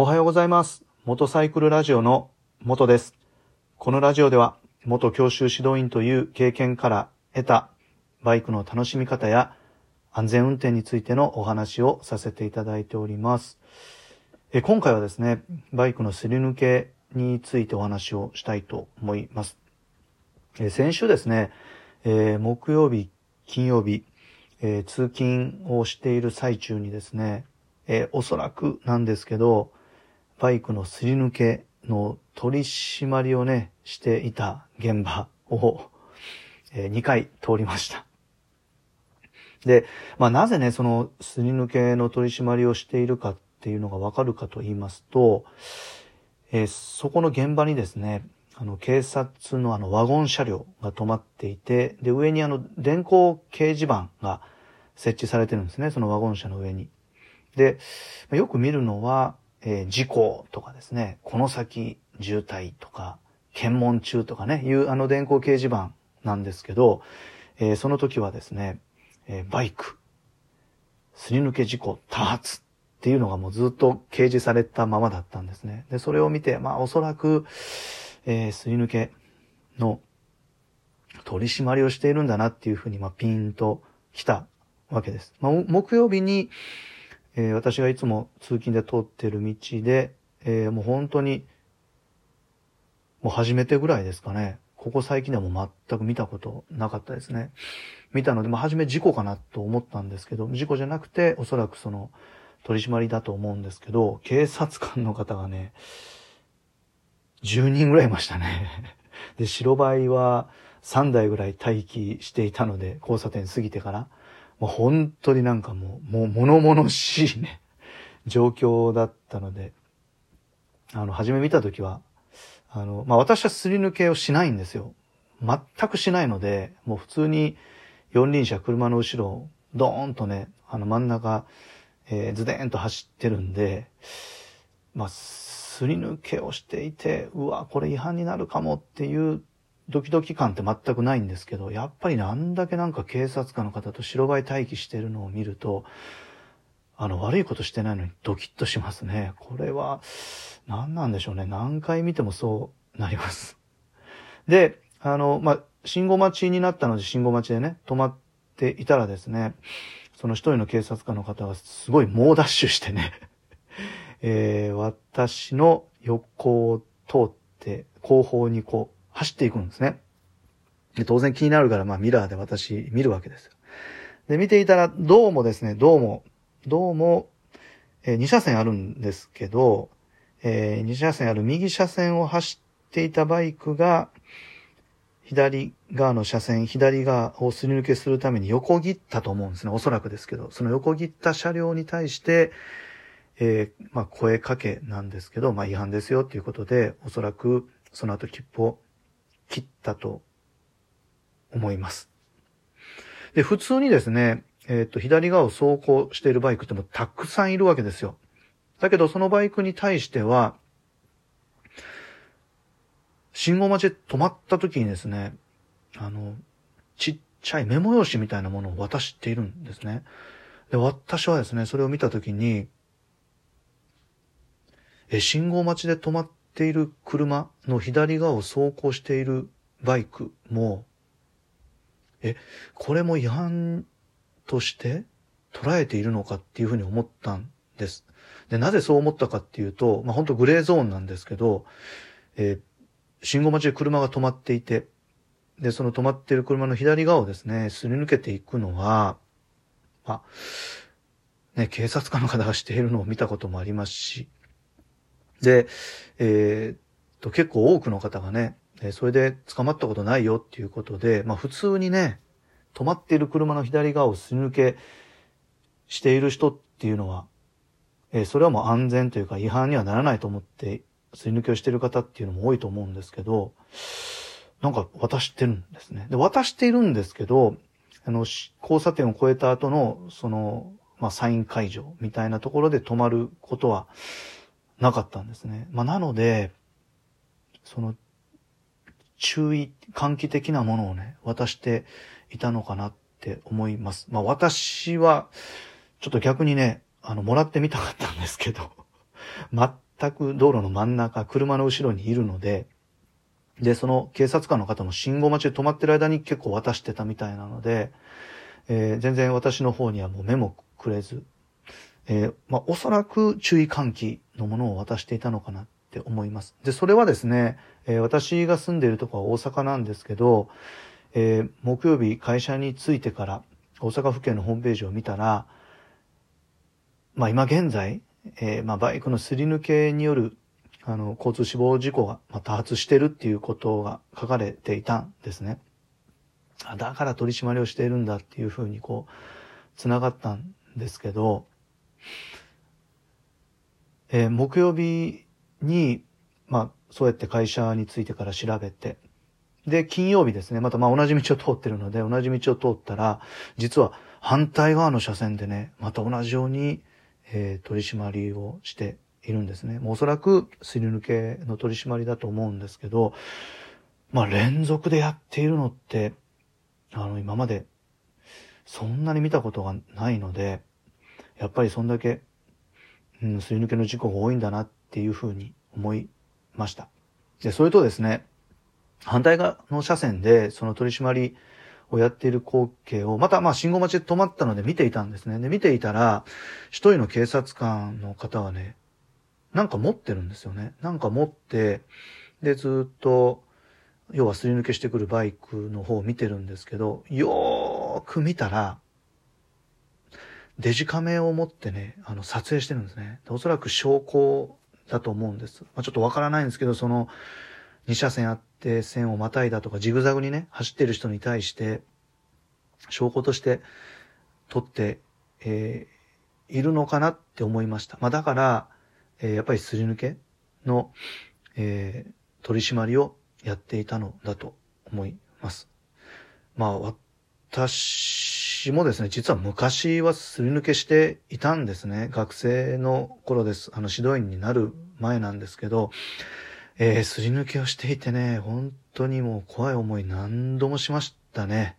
おはようございます。元サイクルラジオの元です。このラジオでは、元教習指導員という経験から得たバイクの楽しみ方や安全運転についてのお話をさせていただいております。え今回はですね、バイクのすり抜けについてお話をしたいと思います。え先週ですね、えー木曜日、金曜日、えー通勤をしている最中にですね、えーおそらくなんですけど、バイクのすり抜けの取り締まりをね、していた現場を、え2回通りました。で、まあなぜね、そのすり抜けの取り締まりをしているかっていうのがわかるかと言いますと、えーそこの現場にですね、あの、警察のあの、ワゴン車両が止まっていて、で、上にあの、電光掲示板が設置されてるんですね、そのワゴン車の上に。で、よく見るのは、えー事故とかですね、この先渋滞とか、検問中とかね、いうあの電光掲示板なんですけど、えーその時はですね、えーバイク、すり抜け事故多発っていうのがもうずっと掲示されたままだったんですね。で、それを見て、まあおそらく、えーすり抜けの取り締まりをしているんだなっていうふうに、まあピンと来たわけです。まあ、木曜日に、えー私がいつも通勤で通ってる道で、えーもう本当に、もう初めてぐらいですかね。ここ最近でも全く見たことなかったですね。見たので、まあ初め事故かなと思ったんですけど、事故じゃなくて、おそらくその、取り締まりだと思うんですけど、警察官の方がね、10人ぐらいいましたね。で、白バイは3台ぐらい待機していたので、交差点過ぎてから、もう本当になんかもう、もう物々しいね、状況だったので、あの、初め見たときは、あの、まあ、私はすり抜けをしないんですよ。全くしないので、もう普通に四輪車、車の後ろをドーンとね、あの真ん中、えーズデーンと走ってるんで、まあ、すり抜けをしていて、うわ、これ違反になるかもっていうドキドキ感って全くないんですけど、やっぱりね、あんだけなんか警察官の方と白バイ待機してるのを見ると、あの、悪いことしてないのにドキッとしますね。これは、何なんでしょうね。何回見てもそうなります。で、あの、まあ、信号待ちになったので、信号待ちでね、止まっていたらですね、その一人の警察官の方がすごい猛ダッシュしてね、えー私の横を通って、後方にこう、走っていくんですね。で当然気になるから、まあ、ミラーで私見るわけですよ。で、見ていたら、どうもですね、どうも、どうも、え2車線あるんですけど、え2車線ある右車線を走っていたバイクが、左側の車線、左側をすり抜けするために横切ったと思うんですね。おそらくですけど、その横切った車両に対して、えーまあ、声かけなんですけど、まあ、違反ですよっていうことで、おそらくその後切符を切ったと思います。で、普通にですね、えっ、と、左側を走行しているバイクってもたくさんいるわけですよ。だけど、そのバイクに対しては、信号待ちで止まった時にですね、あの、ちっちゃいメモ用紙みたいなものを渡しているんですね。で、私はですね、それを見た時に、え、信号待ちで止まっている車の左側を走行しているバイクも、え、これも違反として捉えているのかっていうふうに思ったんです。で、なぜそう思ったかっていうと、まあ、本当グレーゾーンなんですけど、えー信号待ちで車が止まっていて、で、その止まっている車の左側をですね、すり抜けていくのは、まあ、ね、警察官の方がしているのを見たこともありますし、で、えーっと、結構多くの方がね、それで捕まったことないよっていうことで、まあ普通にね、止まっている車の左側をすり抜けしている人っていうのは、えーそれはもう安全というか違反にはならないと思って、すり抜けをしている方っていうのも多いと思うんですけど、なんか渡してるんですね。で、渡しているんですけど、あの、交差点を越えた後の、その、まあ、サイン会場みたいなところで止まることはなかったんですね。まあ、なので、その、注意喚起的なものをね、渡していたのかなって思います。まあ私は、ちょっと逆にね、あの、もらってみたかったんですけど、全く道路の真ん中、車の後ろにいるので、で、その警察官の方も信号待ちで止まってる間に結構渡してたみたいなので、えー、全然私の方にはもう目もくれず、えー、まあ、おそらく注意喚起のものを渡していたのかなって思います。で、それはですね、えー、私が住んでいるとこは大阪なんですけど、えー、木曜日会社に着いてから大阪府警のホームページを見たら、まあ今現在、えー、まあバイクのすり抜けによるあの、交通死亡事故が多発してるっていうことが書かれていたんですね。だから取り締まりをしているんだっていうふうにこう、繋がったんですけど、えー、木曜日に、まあ、そうやって会社についてから調べて、で、金曜日ですね、またまあ同じ道を通ってるので、同じ道を通ったら、実は反対側の車線でね、また同じように、えー、取り締まりをしているんですね。もうおそらくすり抜けの取り締まりだと思うんですけど、まあ連続でやっているのって、あの今までそんなに見たことがないので、やっぱりそんだけ、うん、すり抜けの事故が多いんだなっていうふうに思いました。で、それとですね、反対側の車線でその取り締まりをやっている光景を、またまあ信号待ちで止まったので見ていたんですね。で、見ていたら、一人の警察官の方はね、なんか持ってるんですよね。なんか持って、で、ずっと、要はすり抜けしてくるバイクの方を見てるんですけど、よーく見たら、デジカメを持ってね、あの、撮影してるんですね。おそらく証拠だと思うんです。まあ、ちょっとわからないんですけど、その、2車線あって線をまたいだとか、ジグザグにね、走ってる人に対して、証拠として撮って、えー、いるのかなって思いました。まあ、だから、えー、やっぱりすり抜けの、えー、取り締まりをやっていたのだと思います。まあ、私私もですね、実は昔はすり抜けしていたんですね。学生の頃です。あの、指導員になる前なんですけど、えー、すり抜けをしていてね、本当にもう怖い思い何度もしましたね。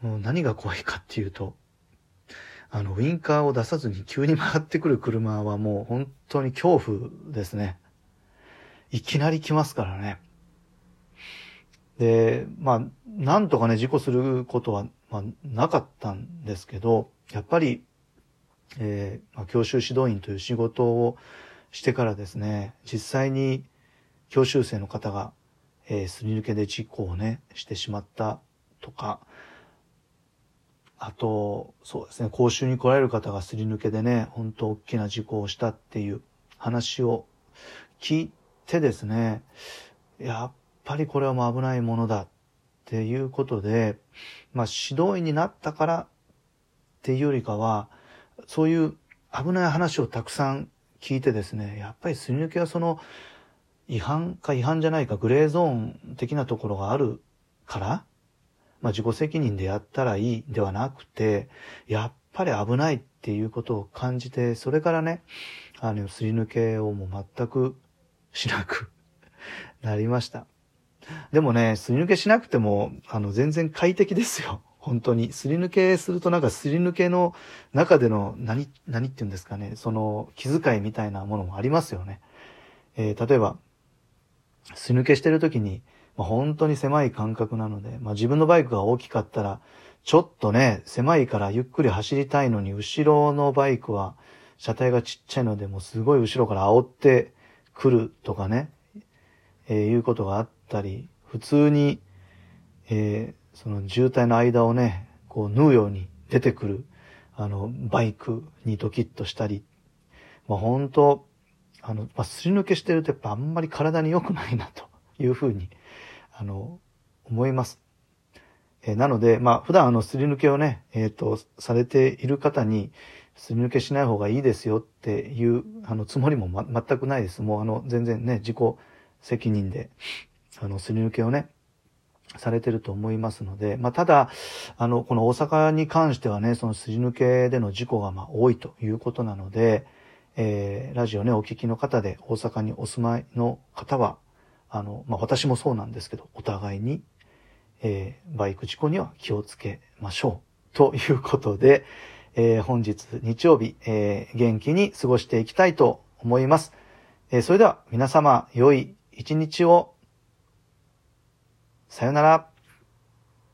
もう何が怖いかっていうと、あの、ウィンカーを出さずに急に回ってくる車はもう本当に恐怖ですね。いきなり来ますからね。で、まあ、なんとかね、事故することは、まあ、なかったんですけど、やっぱり、えー、まあ、教習指導員という仕事をしてからですね、実際に教習生の方が、えー、すり抜けで事故をね、してしまったとか、あと、そうですね、講習に来られる方がすり抜けでね、本当大きな事故をしたっていう話を聞いてですね、やっぱりこれはもう危ないものだっていうことで、まあ指導員になったからっていうよりかは、そういう危ない話をたくさん聞いてですね、やっぱりすり抜けはその違反か違反じゃないかグレーゾーン的なところがあるから、まあ、自己責任でやったらいいではなくて、やっぱり危ないっていうことを感じて、それからね、あの、すり抜けをもう全くしなくなりました。でもね、すり抜けしなくても、あの、全然快適ですよ。本当に。すり抜けするとなんかすり抜けの中での何、何って言うんですかね、その気遣いみたいなものもありますよね。えー、例えば、すり抜けしてる時に、まあ、本当に狭い感覚なので、まあ、自分のバイクが大きかったら、ちょっとね、狭いからゆっくり走りたいのに、後ろのバイクは車体がちっちゃいので、もうすごい後ろから煽ってくるとかね、えー、いうことがあっったり、普通に、えー、その渋滞の間をね、こう縫うように出てくる、あの、バイクにドキッとしたり、まあ本当、あの、まあ、すり抜けしてるとやっぱあんまり体に良くないなと いうふうにあの、思います。えー、なので、まあ、普段あの、すり抜けをね、えっ、ー、と、されている方に、すり抜けしない方がいいですよっていう、あの、つもりも、ま、全くないです。もうあの、全然ね、自己責任で、あの、すり抜けをね、されてると思いますので、まあ、ただ、あの、この大阪に関してはね、そのすり抜けでの事故がま多いということなので、えー、ラジオね、お聞きの方で大阪にお住まいの方は、あの、まあ、私もそうなんですけど、お互いに、えー、バイク事故には気をつけましょう。ということで、えー、本日日曜日、えー、元気に過ごしていきたいと思います。えーそれでは皆様、良い一日を。さよなら。